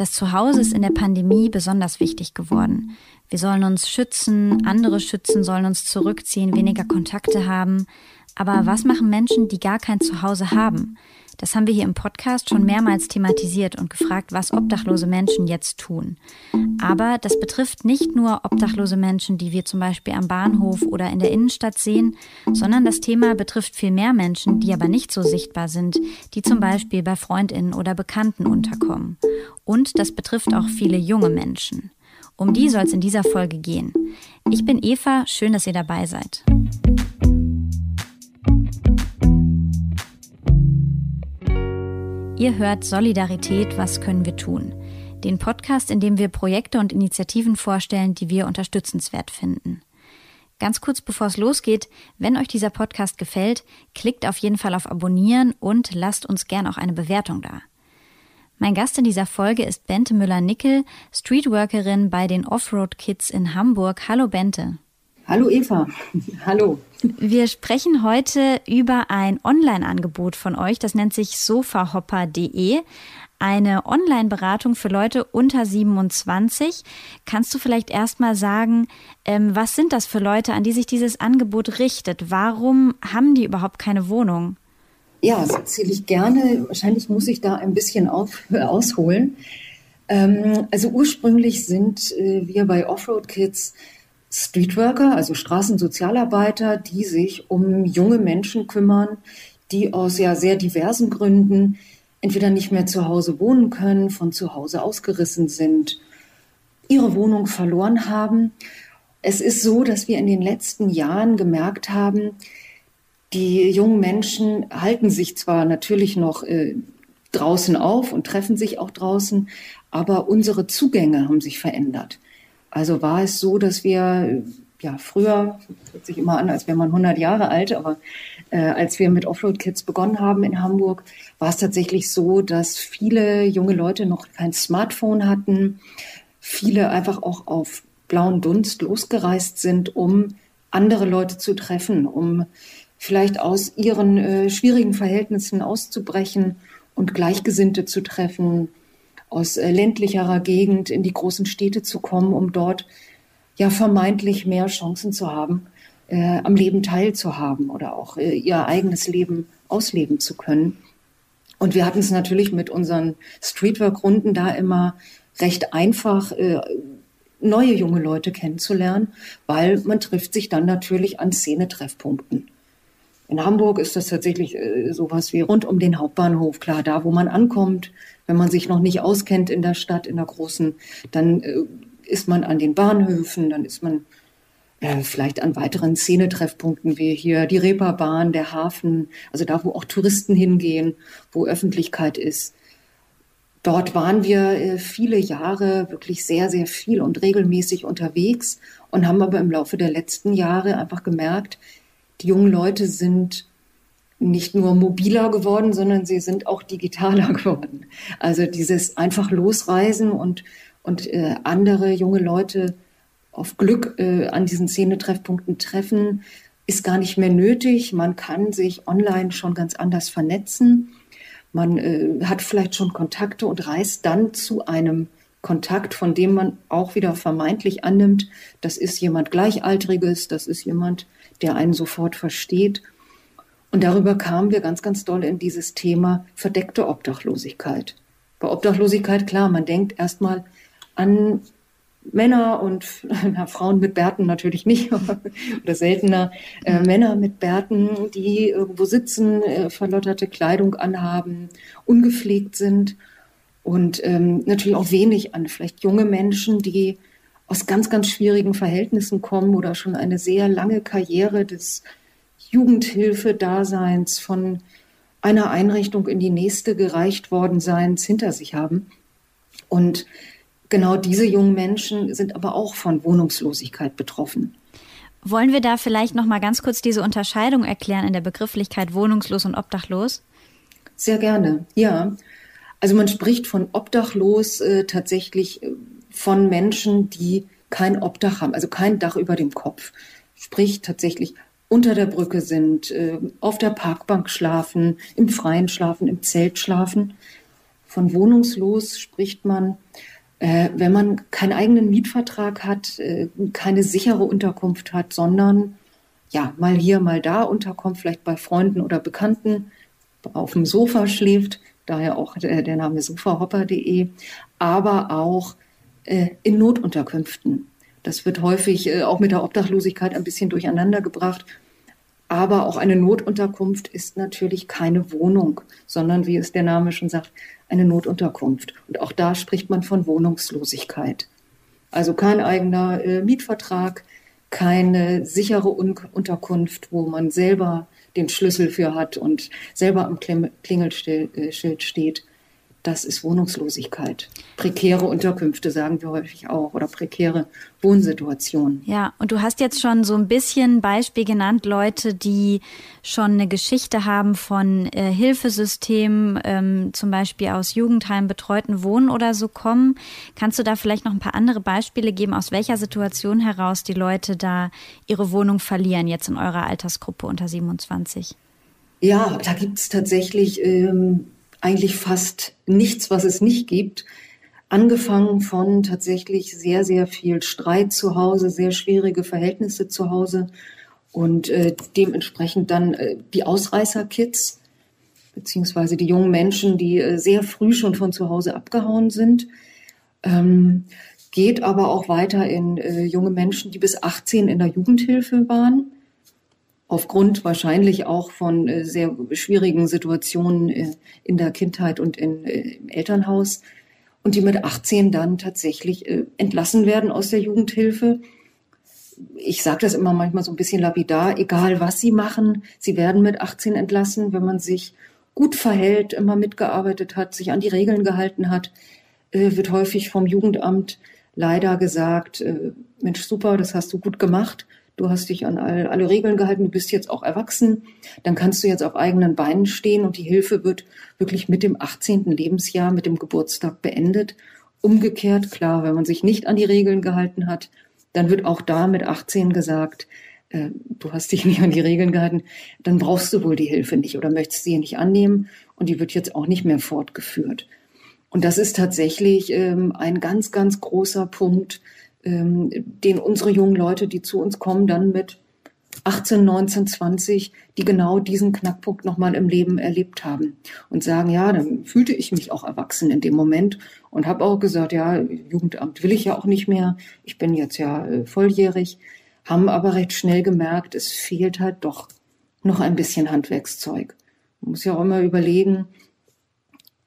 Das Zuhause ist in der Pandemie besonders wichtig geworden. Wir sollen uns schützen, andere schützen, sollen uns zurückziehen, weniger Kontakte haben. Aber was machen Menschen, die gar kein Zuhause haben? Das haben wir hier im Podcast schon mehrmals thematisiert und gefragt, was obdachlose Menschen jetzt tun. Aber das betrifft nicht nur obdachlose Menschen, die wir zum Beispiel am Bahnhof oder in der Innenstadt sehen, sondern das Thema betrifft viel mehr Menschen, die aber nicht so sichtbar sind, die zum Beispiel bei Freundinnen oder Bekannten unterkommen. Und das betrifft auch viele junge Menschen. Um die soll es in dieser Folge gehen. Ich bin Eva, schön, dass ihr dabei seid. Ihr hört Solidarität, was können wir tun? Den Podcast, in dem wir Projekte und Initiativen vorstellen, die wir unterstützenswert finden. Ganz kurz bevor es losgeht, wenn euch dieser Podcast gefällt, klickt auf jeden Fall auf Abonnieren und lasst uns gern auch eine Bewertung da. Mein Gast in dieser Folge ist Bente Müller-Nickel, Streetworkerin bei den Offroad Kids in Hamburg. Hallo Bente. Hallo Eva. Hallo. Wir sprechen heute über ein Online-Angebot von euch, das nennt sich sofahopper.de. Eine Online-Beratung für Leute unter 27. Kannst du vielleicht erstmal sagen, ähm, was sind das für Leute, an die sich dieses Angebot richtet? Warum haben die überhaupt keine Wohnung? Ja, das erzähle ich gerne. Wahrscheinlich muss ich da ein bisschen auf, ausholen. Ähm, also ursprünglich sind äh, wir bei Offroad Kids Streetworker, also Straßensozialarbeiter, die sich um junge Menschen kümmern, die aus ja sehr diversen Gründen entweder nicht mehr zu Hause wohnen können, von zu Hause ausgerissen sind, ihre Wohnung verloren haben. Es ist so, dass wir in den letzten Jahren gemerkt haben, die jungen Menschen halten sich zwar natürlich noch äh, draußen auf und treffen sich auch draußen, aber unsere Zugänge haben sich verändert. Also war es so, dass wir ja früher, hört sich immer an, als wäre man 100 Jahre alt, aber äh, als wir mit Offroad Kids begonnen haben in Hamburg, war es tatsächlich so, dass viele junge Leute noch kein Smartphone hatten, viele einfach auch auf blauen Dunst losgereist sind, um andere Leute zu treffen, um vielleicht aus ihren äh, schwierigen Verhältnissen auszubrechen und Gleichgesinnte zu treffen, aus äh, ländlicherer Gegend in die großen Städte zu kommen, um dort ja vermeintlich mehr Chancen zu haben, äh, am Leben teilzuhaben oder auch äh, ihr eigenes Leben ausleben zu können. Und wir hatten es natürlich mit unseren Streetwork-Runden da immer recht einfach, äh, neue junge Leute kennenzulernen, weil man trifft sich dann natürlich an Szenetreffpunkten. In Hamburg ist das tatsächlich äh, sowas wie rund um den Hauptbahnhof, klar, da wo man ankommt, wenn man sich noch nicht auskennt in der Stadt, in der großen, dann äh, ist man an den Bahnhöfen, dann ist man äh, vielleicht an weiteren Szenetreffpunkten wie hier die Reeperbahn, der Hafen, also da, wo auch Touristen hingehen, wo Öffentlichkeit ist. Dort waren wir äh, viele Jahre wirklich sehr, sehr viel und regelmäßig unterwegs und haben aber im Laufe der letzten Jahre einfach gemerkt, die jungen Leute sind nicht nur mobiler geworden, sondern sie sind auch digitaler geworden. Also dieses einfach losreisen und, und äh, andere junge Leute auf Glück äh, an diesen Szenetreffpunkten treffen, ist gar nicht mehr nötig. Man kann sich online schon ganz anders vernetzen. Man äh, hat vielleicht schon Kontakte und reist dann zu einem Kontakt, von dem man auch wieder vermeintlich annimmt, das ist jemand Gleichaltriges, das ist jemand, der einen sofort versteht. Und darüber kamen wir ganz, ganz doll in dieses Thema verdeckte Obdachlosigkeit. Bei Obdachlosigkeit, klar, man denkt erstmal an Männer und na, Frauen mit Bärten natürlich nicht, oder seltener äh, Männer mit Bärten, die irgendwo sitzen, äh, verlotterte Kleidung anhaben, ungepflegt sind und ähm, natürlich auch wenig an vielleicht junge Menschen, die aus ganz, ganz schwierigen Verhältnissen kommen oder schon eine sehr lange Karriere des Jugendhilfe-Daseins von einer Einrichtung in die nächste gereicht worden Seins hinter sich haben. Und genau diese jungen Menschen sind aber auch von Wohnungslosigkeit betroffen. Wollen wir da vielleicht noch mal ganz kurz diese Unterscheidung erklären in der Begrifflichkeit wohnungslos und obdachlos? Sehr gerne. Ja. Also man spricht von obdachlos äh, tatsächlich äh, von Menschen, die kein Obdach haben, also kein Dach über dem Kopf. Sprich tatsächlich unter der Brücke sind, äh, auf der Parkbank schlafen, im Freien schlafen, im Zelt schlafen. Von wohnungslos spricht man, äh, wenn man keinen eigenen Mietvertrag hat, äh, keine sichere Unterkunft hat, sondern ja, mal hier, mal da unterkommt, vielleicht bei Freunden oder Bekannten, auf dem Sofa schläft, daher auch der, Name sofahopper.de, aber auch in Notunterkünften. Das wird häufig äh, auch mit der Obdachlosigkeit ein bisschen durcheinander gebracht. Aber auch eine Notunterkunft ist natürlich keine Wohnung, sondern, wie es der Name schon sagt, eine Notunterkunft. Und auch da spricht man von Wohnungslosigkeit. Also kein eigener äh, Mietvertrag, keine sichere Un Unterkunft, wo man selber den Schlüssel für hat und selber am Klingelschild äh, steht, das ist Wohnungslosigkeit. Prekäre Unterkünfte sagen wir häufig auch oder prekäre Wohnsituationen. Ja, und du hast jetzt schon so ein bisschen Beispiel genannt, Leute, die schon eine Geschichte haben von äh, Hilfesystemen, ähm, zum Beispiel aus Jugendheimen, betreuten Wohnen oder so kommen. Kannst du da vielleicht noch ein paar andere Beispiele geben, aus welcher Situation heraus die Leute da ihre Wohnung verlieren, jetzt in eurer Altersgruppe unter 27? Ja, da gibt es tatsächlich ähm, eigentlich fast nichts, was es nicht gibt. Angefangen von tatsächlich sehr, sehr viel Streit zu Hause, sehr schwierige Verhältnisse zu Hause und äh, dementsprechend dann äh, die Ausreißer-Kids, beziehungsweise die jungen Menschen, die äh, sehr früh schon von zu Hause abgehauen sind. Ähm, geht aber auch weiter in äh, junge Menschen, die bis 18 in der Jugendhilfe waren aufgrund wahrscheinlich auch von äh, sehr schwierigen Situationen äh, in der Kindheit und in, äh, im Elternhaus und die mit 18 dann tatsächlich entlassen werden aus der Jugendhilfe. Ich sage das immer manchmal so ein bisschen lapidar, egal was sie machen, sie werden mit 18 entlassen, wenn man sich gut verhält, immer mitgearbeitet hat, sich an die Regeln gehalten hat, wird häufig vom Jugendamt leider gesagt, Mensch, super, das hast du gut gemacht du hast dich an all, alle Regeln gehalten, du bist jetzt auch erwachsen, dann kannst du jetzt auf eigenen Beinen stehen und die Hilfe wird wirklich mit dem 18. Lebensjahr, mit dem Geburtstag beendet. Umgekehrt, klar, wenn man sich nicht an die Regeln gehalten hat, dann wird auch da mit 18 gesagt, äh, du hast dich nicht an die Regeln gehalten, dann brauchst du wohl die Hilfe nicht oder möchtest sie nicht annehmen und die wird jetzt auch nicht mehr fortgeführt. Und das ist tatsächlich ähm, ein ganz, ganz großer Punkt, ähm, den unsere jungen Leute, die zu uns kommen, dann mit 18, 19, 20, die genau diesen Knackpunkt nochmal im Leben erlebt haben und sagen, ja, dann fühlte ich mich auch erwachsen in dem Moment und habe auch gesagt, ja, Jugendamt will ich ja auch nicht mehr, ich bin jetzt ja äh, volljährig, haben aber recht schnell gemerkt, es fehlt halt doch noch ein bisschen Handwerkszeug. Man muss ja auch immer überlegen,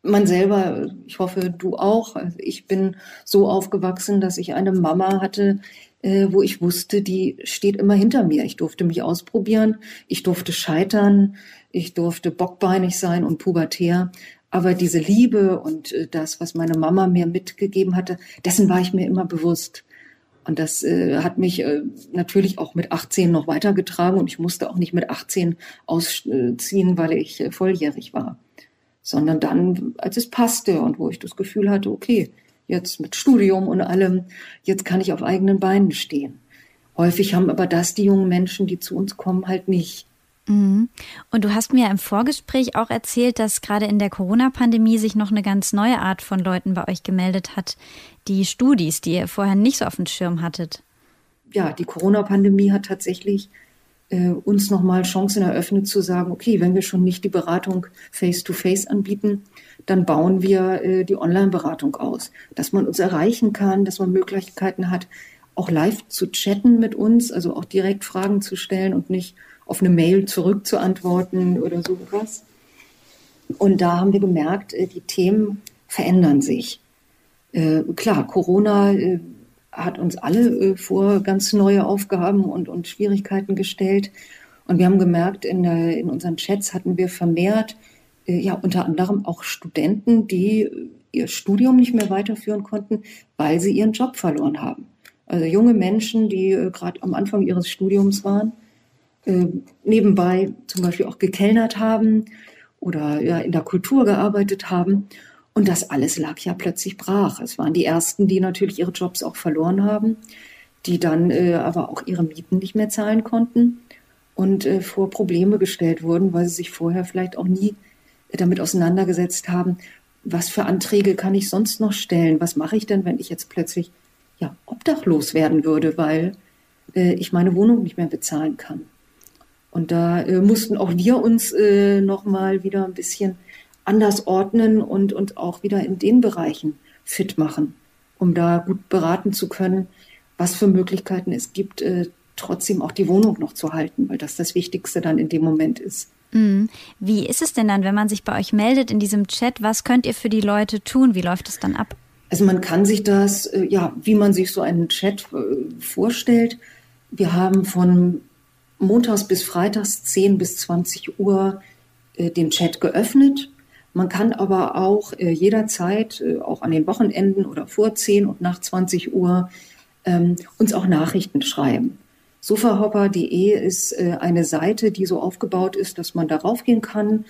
man selber, ich hoffe, du auch. Also ich bin so aufgewachsen, dass ich eine Mama hatte, äh, wo ich wusste, die steht immer hinter mir. Ich durfte mich ausprobieren, ich durfte scheitern, ich durfte bockbeinig sein und pubertär. Aber diese Liebe und äh, das, was meine Mama mir mitgegeben hatte, dessen war ich mir immer bewusst. Und das äh, hat mich äh, natürlich auch mit 18 noch weitergetragen und ich musste auch nicht mit 18 ausziehen, weil ich äh, volljährig war sondern dann, als es passte und wo ich das Gefühl hatte, okay, jetzt mit Studium und allem, jetzt kann ich auf eigenen Beinen stehen. Häufig haben aber das die jungen Menschen, die zu uns kommen, halt nicht. Mhm. Und du hast mir im Vorgespräch auch erzählt, dass gerade in der Corona-Pandemie sich noch eine ganz neue Art von Leuten bei euch gemeldet hat, die Studis, die ihr vorher nicht so auf dem Schirm hattet. Ja, die Corona-Pandemie hat tatsächlich äh, uns nochmal Chancen eröffnet zu sagen, okay, wenn wir schon nicht die Beratung face-to-face -face anbieten, dann bauen wir äh, die Online-Beratung aus, dass man uns erreichen kann, dass man Möglichkeiten hat, auch live zu chatten mit uns, also auch direkt Fragen zu stellen und nicht auf eine Mail zurückzuantworten oder sowas. Und da haben wir gemerkt, äh, die Themen verändern sich. Äh, klar, Corona äh, hat uns alle äh, vor ganz neue Aufgaben und, und Schwierigkeiten gestellt. Und wir haben gemerkt, in, der, in unseren Chats hatten wir vermehrt, äh, ja, unter anderem auch Studenten, die äh, ihr Studium nicht mehr weiterführen konnten, weil sie ihren Job verloren haben. Also junge Menschen, die gerade am Anfang ihres Studiums waren, äh, nebenbei zum Beispiel auch gekellnert haben oder ja, in der Kultur gearbeitet haben und das alles lag ja plötzlich brach. Es waren die ersten, die natürlich ihre Jobs auch verloren haben, die dann äh, aber auch ihre Mieten nicht mehr zahlen konnten und äh, vor Probleme gestellt wurden, weil sie sich vorher vielleicht auch nie damit auseinandergesetzt haben, was für Anträge kann ich sonst noch stellen? Was mache ich denn, wenn ich jetzt plötzlich ja, obdachlos werden würde, weil äh, ich meine Wohnung nicht mehr bezahlen kann? Und da äh, mussten auch wir uns äh, nochmal wieder ein bisschen anders ordnen und uns auch wieder in den Bereichen fit machen, um da gut beraten zu können, was für Möglichkeiten es gibt, äh, trotzdem auch die Wohnung noch zu halten, weil das das Wichtigste dann in dem Moment ist. Mhm. Wie ist es denn dann, wenn man sich bei euch meldet in diesem Chat? Was könnt ihr für die Leute tun? Wie läuft es dann ab? Also man kann sich das, äh, ja, wie man sich so einen Chat äh, vorstellt. Wir haben von montags bis freitags 10 bis 20 Uhr äh, den Chat geöffnet. Man kann aber auch jederzeit, auch an den Wochenenden oder vor 10 und nach 20 Uhr, ähm, uns auch Nachrichten schreiben. Sofahopper.de ist äh, eine Seite, die so aufgebaut ist, dass man darauf gehen kann.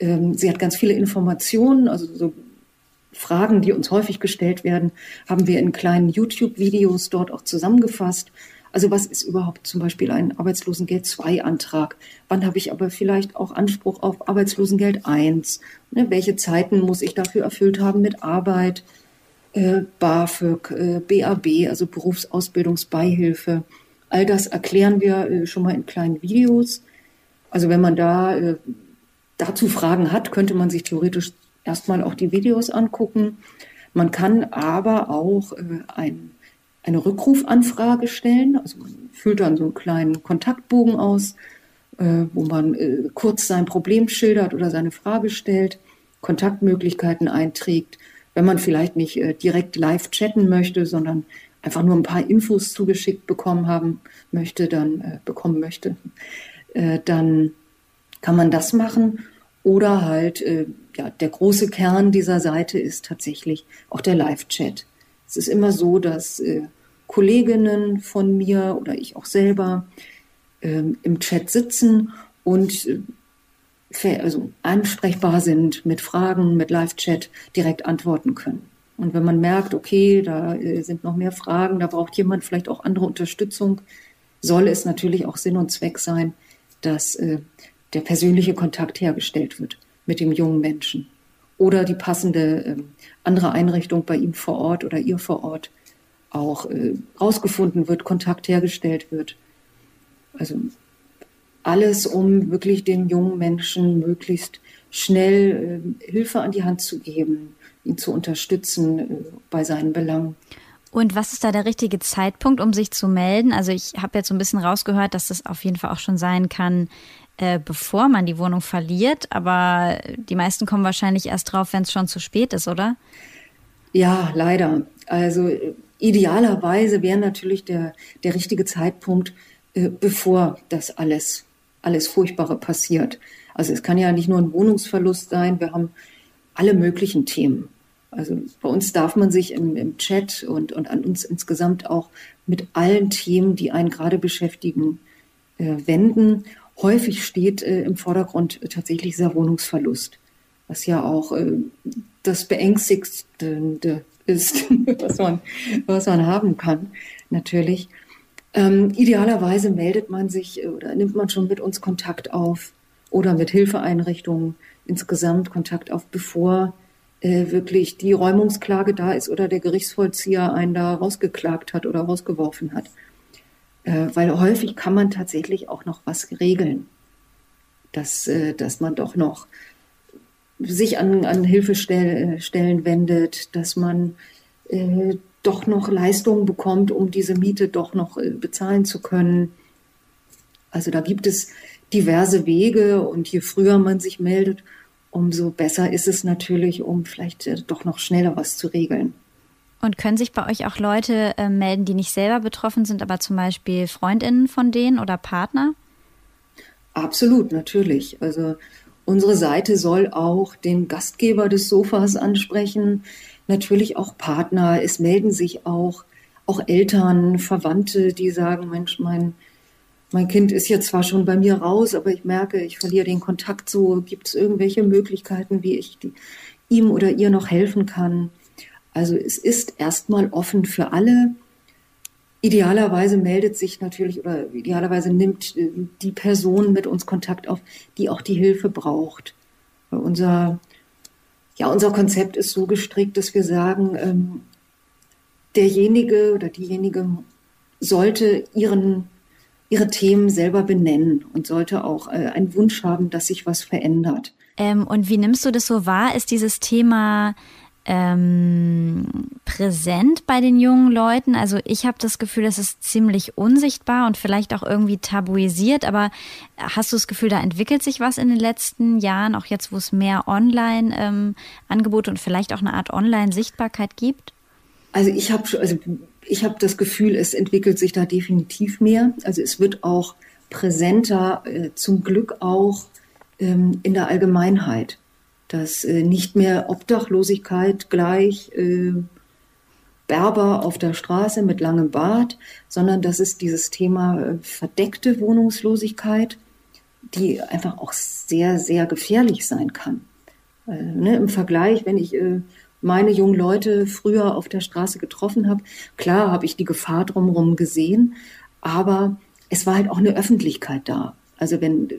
Ähm, sie hat ganz viele Informationen, also so Fragen, die uns häufig gestellt werden, haben wir in kleinen YouTube-Videos dort auch zusammengefasst. Also was ist überhaupt zum Beispiel ein Arbeitslosengeld 2 Antrag? Wann habe ich aber vielleicht auch Anspruch auf Arbeitslosengeld 1? Ne, welche Zeiten muss ich dafür erfüllt haben mit Arbeit? Äh, BAföG, äh, BAB, also Berufsausbildungsbeihilfe. All das erklären wir äh, schon mal in kleinen Videos. Also wenn man da äh, dazu Fragen hat, könnte man sich theoretisch erstmal auch die Videos angucken. Man kann aber auch äh, ein, eine Rückrufanfrage stellen. Also man füllt dann so einen kleinen Kontaktbogen aus, wo man kurz sein Problem schildert oder seine Frage stellt, Kontaktmöglichkeiten einträgt. Wenn man vielleicht nicht direkt live chatten möchte, sondern einfach nur ein paar Infos zugeschickt bekommen haben möchte, dann äh, bekommen möchte, äh, dann kann man das machen. Oder halt, äh, ja, der große Kern dieser Seite ist tatsächlich auch der Live-Chat. Es ist immer so, dass äh, Kolleginnen von mir oder ich auch selber ähm, im Chat sitzen und äh, also ansprechbar sind mit Fragen, mit Live-Chat direkt antworten können. Und wenn man merkt, okay, da äh, sind noch mehr Fragen, da braucht jemand vielleicht auch andere Unterstützung, soll es natürlich auch Sinn und Zweck sein, dass äh, der persönliche Kontakt hergestellt wird mit dem jungen Menschen oder die passende äh, andere Einrichtung bei ihm vor Ort oder ihr vor Ort auch äh, rausgefunden wird, Kontakt hergestellt wird. Also alles, um wirklich den jungen Menschen möglichst schnell äh, Hilfe an die Hand zu geben, ihn zu unterstützen äh, bei seinen Belangen. Und was ist da der richtige Zeitpunkt, um sich zu melden? Also ich habe jetzt so ein bisschen rausgehört, dass das auf jeden Fall auch schon sein kann, äh, bevor man die Wohnung verliert. Aber die meisten kommen wahrscheinlich erst drauf, wenn es schon zu spät ist, oder? Ja, leider. Also idealerweise wäre natürlich der, der richtige Zeitpunkt, äh, bevor das alles, alles Furchtbare passiert. Also es kann ja nicht nur ein Wohnungsverlust sein. Wir haben alle möglichen Themen. Also bei uns darf man sich im, im Chat und, und an uns insgesamt auch mit allen Themen, die einen gerade beschäftigen, äh, wenden. Häufig steht äh, im Vordergrund tatsächlich dieser Wohnungsverlust, was ja auch äh, das Beängstigste ist, was man, was man haben kann, natürlich. Ähm, idealerweise meldet man sich oder nimmt man schon mit uns Kontakt auf oder mit Hilfeeinrichtungen insgesamt Kontakt auf, bevor äh, wirklich die Räumungsklage da ist oder der Gerichtsvollzieher einen da rausgeklagt hat oder rausgeworfen hat. Äh, weil häufig kann man tatsächlich auch noch was regeln, dass, äh, dass man doch noch sich an, an Hilfestellen wendet, dass man äh, doch noch Leistungen bekommt, um diese Miete doch noch äh, bezahlen zu können. Also da gibt es diverse Wege und je früher man sich meldet, umso besser ist es natürlich, um vielleicht äh, doch noch schneller was zu regeln. Und können sich bei euch auch Leute äh, melden, die nicht selber betroffen sind, aber zum Beispiel Freundinnen von denen oder Partner? Absolut, natürlich. Also unsere Seite soll auch den Gastgeber des Sofas ansprechen, natürlich auch Partner. Es melden sich auch, auch Eltern, Verwandte, die sagen, Mensch, mein mein Kind ist jetzt zwar schon bei mir raus, aber ich merke, ich verliere den Kontakt so. Gibt es irgendwelche Möglichkeiten, wie ich die, ihm oder ihr noch helfen kann? Also es ist erstmal offen für alle. Idealerweise meldet sich natürlich oder idealerweise nimmt äh, die Person mit uns Kontakt auf, die auch die Hilfe braucht. Unser Ja, unser Konzept ist so gestrickt, dass wir sagen, ähm, derjenige oder diejenige sollte ihren, ihre Themen selber benennen und sollte auch äh, einen Wunsch haben, dass sich was verändert. Ähm, und wie nimmst du das so wahr? Ist dieses Thema ähm, präsent bei den jungen Leuten? Also ich habe das Gefühl, das ist ziemlich unsichtbar und vielleicht auch irgendwie tabuisiert, aber hast du das Gefühl, da entwickelt sich was in den letzten Jahren, auch jetzt, wo es mehr Online-Angebote ähm, und vielleicht auch eine Art Online-Sichtbarkeit gibt? Also ich habe also ich habe das Gefühl, es entwickelt sich da definitiv mehr. Also es wird auch präsenter, äh, zum Glück auch ähm, in der Allgemeinheit, dass äh, nicht mehr Obdachlosigkeit gleich äh, Berber auf der Straße mit langem Bart, sondern dass es dieses Thema äh, verdeckte Wohnungslosigkeit, die einfach auch sehr, sehr gefährlich sein kann. Äh, ne, Im Vergleich, wenn ich äh, meine jungen Leute früher auf der Straße getroffen habe. Klar habe ich die Gefahr drumherum gesehen, aber es war halt auch eine Öffentlichkeit da. Also wenn äh,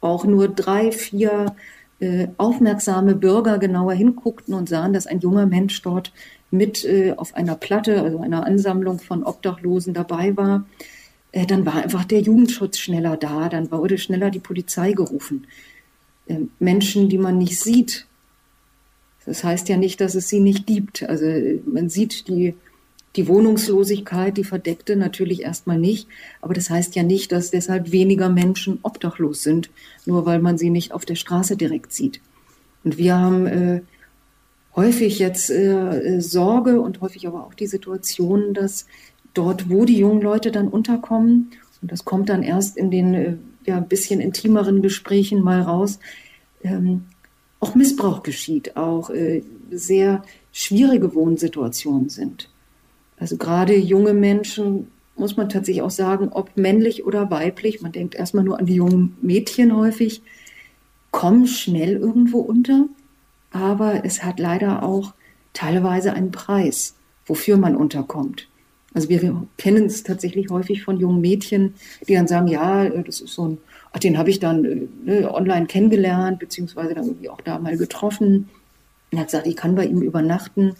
auch nur drei, vier aufmerksame Bürger genauer hinguckten und sahen, dass ein junger Mensch dort mit äh, auf einer Platte, also einer Ansammlung von Obdachlosen dabei war, äh, dann war einfach der Jugendschutz schneller da, dann wurde schneller die Polizei gerufen. Äh, Menschen, die man nicht sieht, das heißt ja nicht, dass es sie nicht gibt. Also man sieht die, die Wohnungslosigkeit, die verdeckte natürlich erstmal nicht. Aber das heißt ja nicht, dass deshalb weniger Menschen obdachlos sind, nur weil man sie nicht auf der Straße direkt sieht. Und wir haben äh, häufig jetzt äh, Sorge und häufig aber auch die Situation, dass dort, wo die jungen Leute dann unterkommen, und das kommt dann erst in den äh, ja, ein bisschen intimeren Gesprächen mal raus, ähm, auch Missbrauch geschieht, auch äh, sehr schwierige Wohnsituationen sind. Also gerade junge Menschen, muss man tatsächlich auch sagen, ob männlich oder weiblich, man denkt erstmal nur an die jungen Mädchen häufig, kommen schnell irgendwo unter, aber es hat leider auch teilweise einen Preis, wofür man unterkommt. Also wir kennen es tatsächlich häufig von jungen Mädchen, die dann sagen, ja, das ist so ein Ach, den habe ich dann äh, ne, online kennengelernt, beziehungsweise dann irgendwie auch da mal getroffen. Und hat gesagt, ich kann bei ihm übernachten.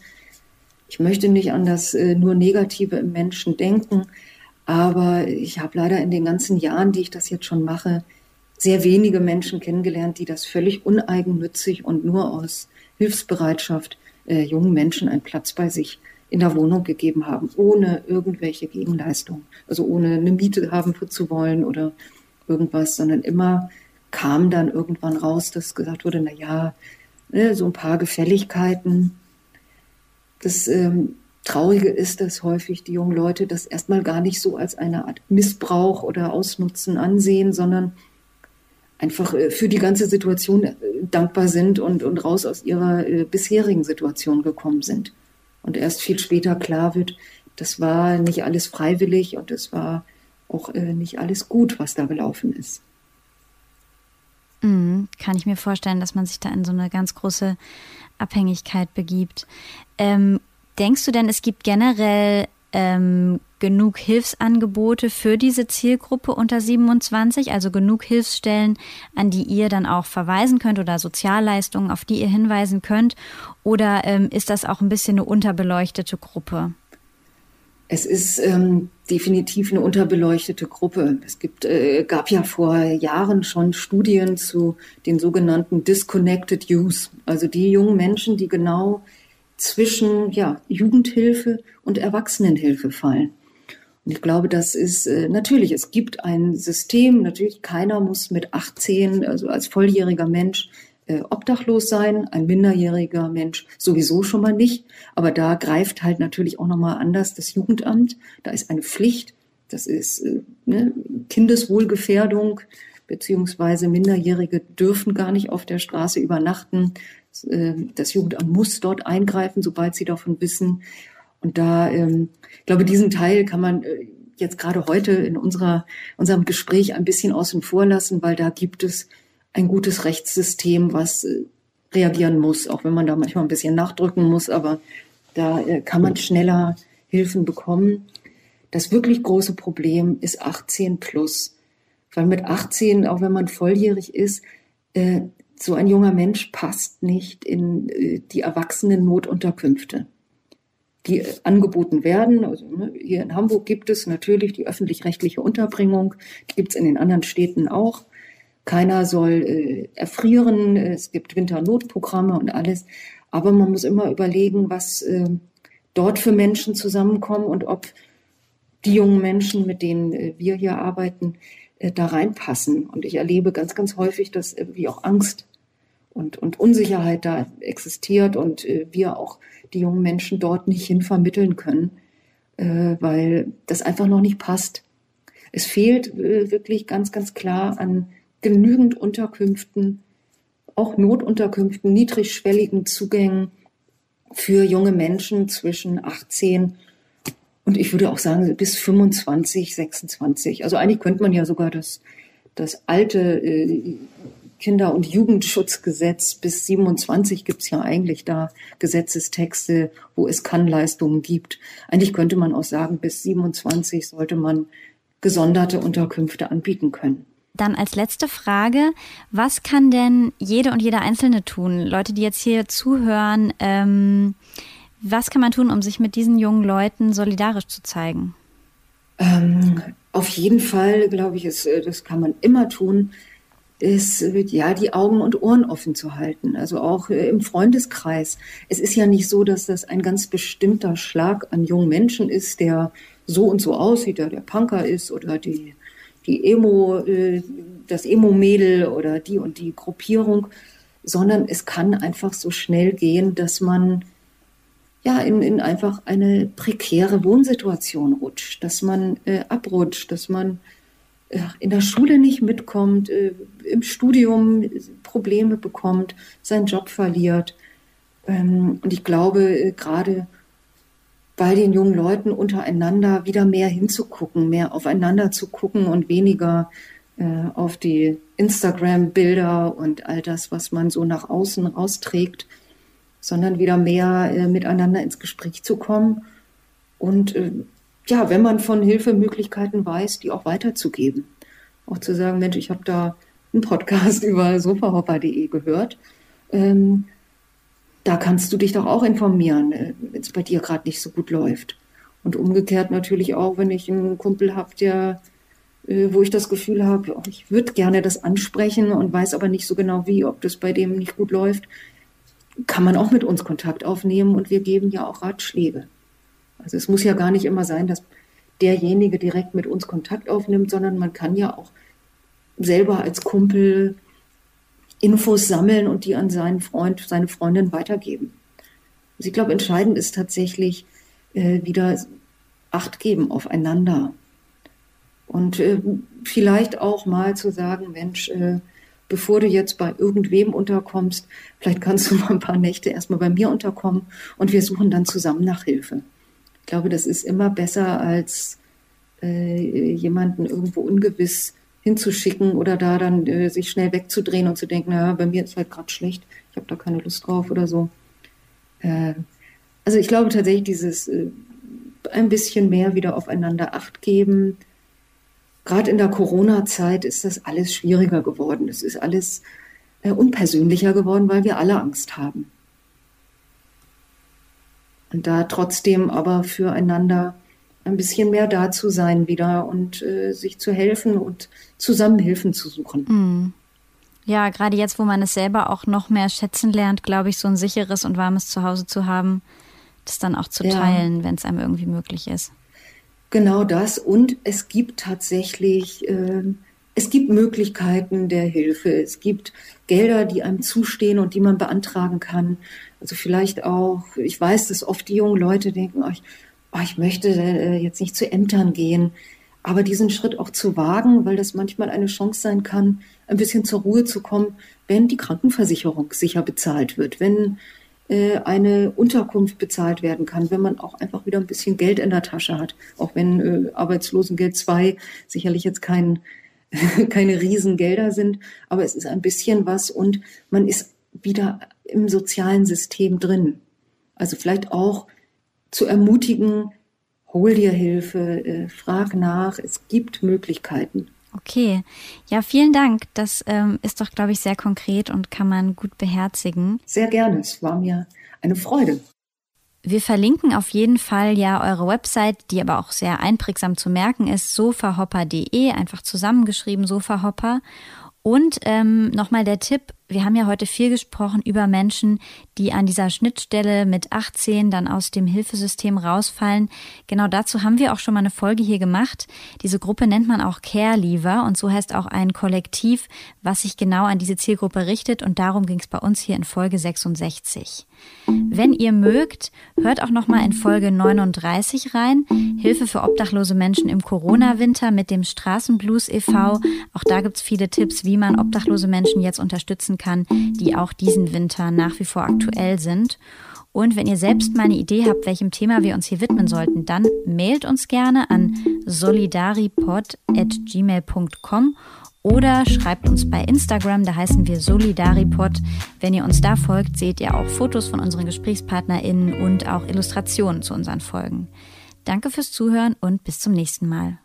Ich möchte nicht an das äh, nur Negative im Menschen denken, aber ich habe leider in den ganzen Jahren, die ich das jetzt schon mache, sehr wenige Menschen kennengelernt, die das völlig uneigennützig und nur aus Hilfsbereitschaft äh, jungen Menschen einen Platz bei sich in der Wohnung gegeben haben, ohne irgendwelche Gegenleistung, also ohne eine Miete haben zu wollen oder irgendwas, sondern immer kam dann irgendwann raus, dass gesagt wurde, na ja, ne, so ein paar Gefälligkeiten. Das ähm, Traurige ist, dass häufig die jungen Leute das erstmal gar nicht so als eine Art Missbrauch oder Ausnutzen ansehen, sondern einfach äh, für die ganze Situation äh, dankbar sind und, und raus aus ihrer äh, bisherigen Situation gekommen sind. Und erst viel später klar wird, das war nicht alles freiwillig und es war auch nicht alles gut, was da gelaufen ist. Mhm, kann ich mir vorstellen, dass man sich da in so eine ganz große Abhängigkeit begibt. Ähm, denkst du denn, es gibt generell ähm, genug Hilfsangebote für diese Zielgruppe unter 27, also genug Hilfsstellen, an die ihr dann auch verweisen könnt oder Sozialleistungen, auf die ihr hinweisen könnt? Oder ähm, ist das auch ein bisschen eine unterbeleuchtete Gruppe? Es ist ähm, definitiv eine unterbeleuchtete Gruppe. Es gibt, äh, gab ja vor Jahren schon Studien zu den sogenannten Disconnected Youth, also die jungen Menschen, die genau zwischen ja, Jugendhilfe und Erwachsenenhilfe fallen. Und ich glaube, das ist äh, natürlich, es gibt ein System, natürlich keiner muss mit 18, also als volljähriger Mensch, äh, obdachlos sein, ein minderjähriger Mensch sowieso schon mal nicht. Aber da greift halt natürlich auch nochmal anders das Jugendamt. Da ist eine Pflicht, das ist äh, ne, Kindeswohlgefährdung, beziehungsweise Minderjährige dürfen gar nicht auf der Straße übernachten. Äh, das Jugendamt muss dort eingreifen, sobald sie davon wissen. Und da, ähm, ich glaube, diesen Teil kann man äh, jetzt gerade heute in unserer, unserem Gespräch ein bisschen außen vor lassen, weil da gibt es ein gutes Rechtssystem, was äh, reagieren muss, auch wenn man da manchmal ein bisschen nachdrücken muss, aber da äh, kann man schneller Hilfen bekommen. Das wirklich große Problem ist 18 plus. Weil mit 18, auch wenn man volljährig ist, äh, so ein junger Mensch passt nicht in die erwachsenen Notunterkünfte, die angeboten werden. Also ne, hier in Hamburg gibt es natürlich die öffentlich-rechtliche Unterbringung, die gibt es in den anderen Städten auch. Keiner soll äh, erfrieren, es gibt Winternotprogramme und alles. Aber man muss immer überlegen, was äh, dort für Menschen zusammenkommen und ob die jungen Menschen, mit denen äh, wir hier arbeiten, äh, da reinpassen. Und ich erlebe ganz, ganz häufig, dass irgendwie auch Angst und, und Unsicherheit da existiert und äh, wir auch die jungen Menschen dort nicht hin vermitteln können, äh, weil das einfach noch nicht passt. Es fehlt wirklich ganz, ganz klar an genügend Unterkünften, auch Notunterkünften, niedrigschwelligen Zugängen für junge Menschen zwischen 18 und ich würde auch sagen bis 25, 26. Also eigentlich könnte man ja sogar das, das alte äh, Kinder- und Jugendschutzgesetz bis 27 gibt es ja eigentlich da Gesetzestexte, wo es Kannleistungen gibt. Eigentlich könnte man auch sagen, bis 27 sollte man gesonderte Unterkünfte anbieten können. Dann als letzte Frage, was kann denn jede und jeder Einzelne tun? Leute, die jetzt hier zuhören, ähm, was kann man tun, um sich mit diesen jungen Leuten solidarisch zu zeigen? Ähm, auf jeden Fall, glaube ich, ist, äh, das kann man immer tun, ist ja die Augen und Ohren offen zu halten. Also auch äh, im Freundeskreis. Es ist ja nicht so, dass das ein ganz bestimmter Schlag an jungen Menschen ist, der so und so aussieht, der der Punker ist oder die die Emo, äh, das Emo-Mädel oder die und die Gruppierung, sondern es kann einfach so schnell gehen, dass man ja in, in einfach eine prekäre Wohnsituation rutscht, dass man äh, abrutscht, dass man äh, in der Schule nicht mitkommt, äh, im Studium Probleme bekommt, seinen Job verliert. Ähm, und ich glaube, gerade bei den jungen Leuten untereinander wieder mehr hinzugucken, mehr aufeinander zu gucken und weniger äh, auf die Instagram-Bilder und all das, was man so nach außen rausträgt, sondern wieder mehr äh, miteinander ins Gespräch zu kommen und äh, ja, wenn man von Hilfemöglichkeiten weiß, die auch weiterzugeben. Auch zu sagen, Mensch, ich habe da einen Podcast über sofahopper.de gehört. Ähm, da kannst du dich doch auch informieren, äh, wenn es bei dir gerade nicht so gut läuft. Und umgekehrt natürlich auch, wenn ich einen Kumpel habe, der, äh, wo ich das Gefühl habe, oh, ich würde gerne das ansprechen und weiß aber nicht so genau wie, ob das bei dem nicht gut läuft, kann man auch mit uns Kontakt aufnehmen und wir geben ja auch Ratschläge. Also es muss ja gar nicht immer sein, dass derjenige direkt mit uns Kontakt aufnimmt, sondern man kann ja auch selber als Kumpel Infos sammeln und die an seinen Freund, seine Freundin weitergeben. Also ich glaube, entscheidend ist tatsächlich äh, wieder Acht geben aufeinander. Und äh, vielleicht auch mal zu sagen, Mensch, äh, bevor du jetzt bei irgendwem unterkommst, vielleicht kannst du mal ein paar Nächte erstmal bei mir unterkommen und wir suchen dann zusammen nach Hilfe. Ich glaube, das ist immer besser als äh, jemanden irgendwo ungewiss hinzuschicken oder da dann äh, sich schnell wegzudrehen und zu denken, naja, bei mir ist halt gerade schlecht, ich habe da keine Lust drauf oder so. Äh, also ich glaube tatsächlich dieses äh, ein bisschen mehr wieder aufeinander acht geben. Gerade in der Corona-Zeit ist das alles schwieriger geworden. Es ist alles äh, unpersönlicher geworden, weil wir alle Angst haben. Und da trotzdem aber füreinander ein bisschen mehr da zu sein wieder und äh, sich zu helfen und zusammen Hilfen zu suchen. Mhm. Ja, gerade jetzt, wo man es selber auch noch mehr schätzen lernt, glaube ich, so ein sicheres und warmes Zuhause zu haben, das dann auch zu teilen, ja. wenn es einem irgendwie möglich ist. Genau das. Und es gibt tatsächlich, äh, es gibt Möglichkeiten der Hilfe. Es gibt Gelder, die einem zustehen und die man beantragen kann. Also vielleicht auch, ich weiß, dass oft die jungen Leute denken, oh, ich oh, ich möchte äh, jetzt nicht zu Ämtern gehen, aber diesen Schritt auch zu wagen, weil das manchmal eine Chance sein kann, ein bisschen zur Ruhe zu kommen, wenn die Krankenversicherung sicher bezahlt wird, wenn äh, eine Unterkunft bezahlt werden kann, wenn man auch einfach wieder ein bisschen Geld in der Tasche hat, auch wenn äh, Arbeitslosengeld 2 sicherlich jetzt kein, keine Riesengelder sind, aber es ist ein bisschen was und man ist wieder im sozialen System drin. Also vielleicht auch zu ermutigen, hol dir Hilfe, äh, frag nach, es gibt Möglichkeiten. Okay, ja, vielen Dank. Das ähm, ist doch, glaube ich, sehr konkret und kann man gut beherzigen. Sehr gerne. Es war mir eine Freude. Wir verlinken auf jeden Fall ja eure Website, die aber auch sehr einprägsam zu merken ist, sofahopper.de, einfach zusammengeschrieben, Sofahopper. Und ähm, nochmal der Tipp, wir haben ja heute viel gesprochen über Menschen, die an dieser Schnittstelle mit 18 dann aus dem Hilfesystem rausfallen. Genau dazu haben wir auch schon mal eine Folge hier gemacht. Diese Gruppe nennt man auch Care Leaver und so heißt auch ein Kollektiv, was sich genau an diese Zielgruppe richtet und darum ging es bei uns hier in Folge 66. Wenn ihr mögt, hört auch noch mal in Folge 39 rein. Hilfe für obdachlose Menschen im Corona-Winter mit dem Straßenblues e.V. Auch da gibt's viele Tipps, wie man obdachlose Menschen jetzt unterstützen kann, die auch diesen Winter nach wie vor aktuell sind. Und wenn ihr selbst mal eine Idee habt, welchem Thema wir uns hier widmen sollten, dann mailt uns gerne an solidaripod.gmail.com oder schreibt uns bei Instagram, da heißen wir Solidaripod. Wenn ihr uns da folgt, seht ihr auch Fotos von unseren GesprächspartnerInnen und auch Illustrationen zu unseren Folgen. Danke fürs Zuhören und bis zum nächsten Mal.